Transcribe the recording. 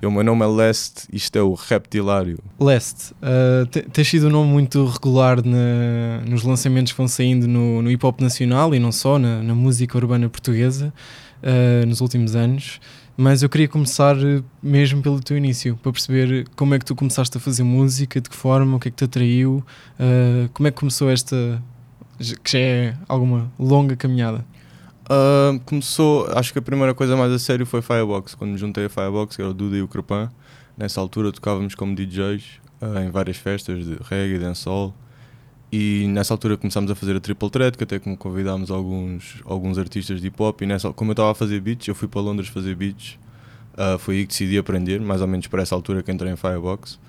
Shit. O meu nome é Leste, isto é o Reptilário. Leste, uh, te- tens sido um nome muito regular na- nos lançamentos que vão saindo no, no hip hop nacional e não só, na, na música urbana portuguesa uh, nos últimos anos. Mas eu queria começar uh, mesmo pelo teu início, para perceber como é que tu começaste a fazer música, de que forma, o que é que te atraiu, uh, como é que começou esta, que já é alguma longa caminhada. Ah, começou, acho que a primeira coisa mais a sério foi Firebox, quando me juntei a Firebox, que era o Duda e o Crepan. Nessa altura tocávamos como DJs ah, em várias festas de reggae, dancehall. E nessa altura começámos a fazer a Triple Threat, que até convidámos alguns, alguns artistas de hip hop. E nessa, como eu estava a fazer beats, eu fui para Londres fazer beats. Ah, foi aí que decidi aprender, mais ou menos para essa altura que entrei em Firebox.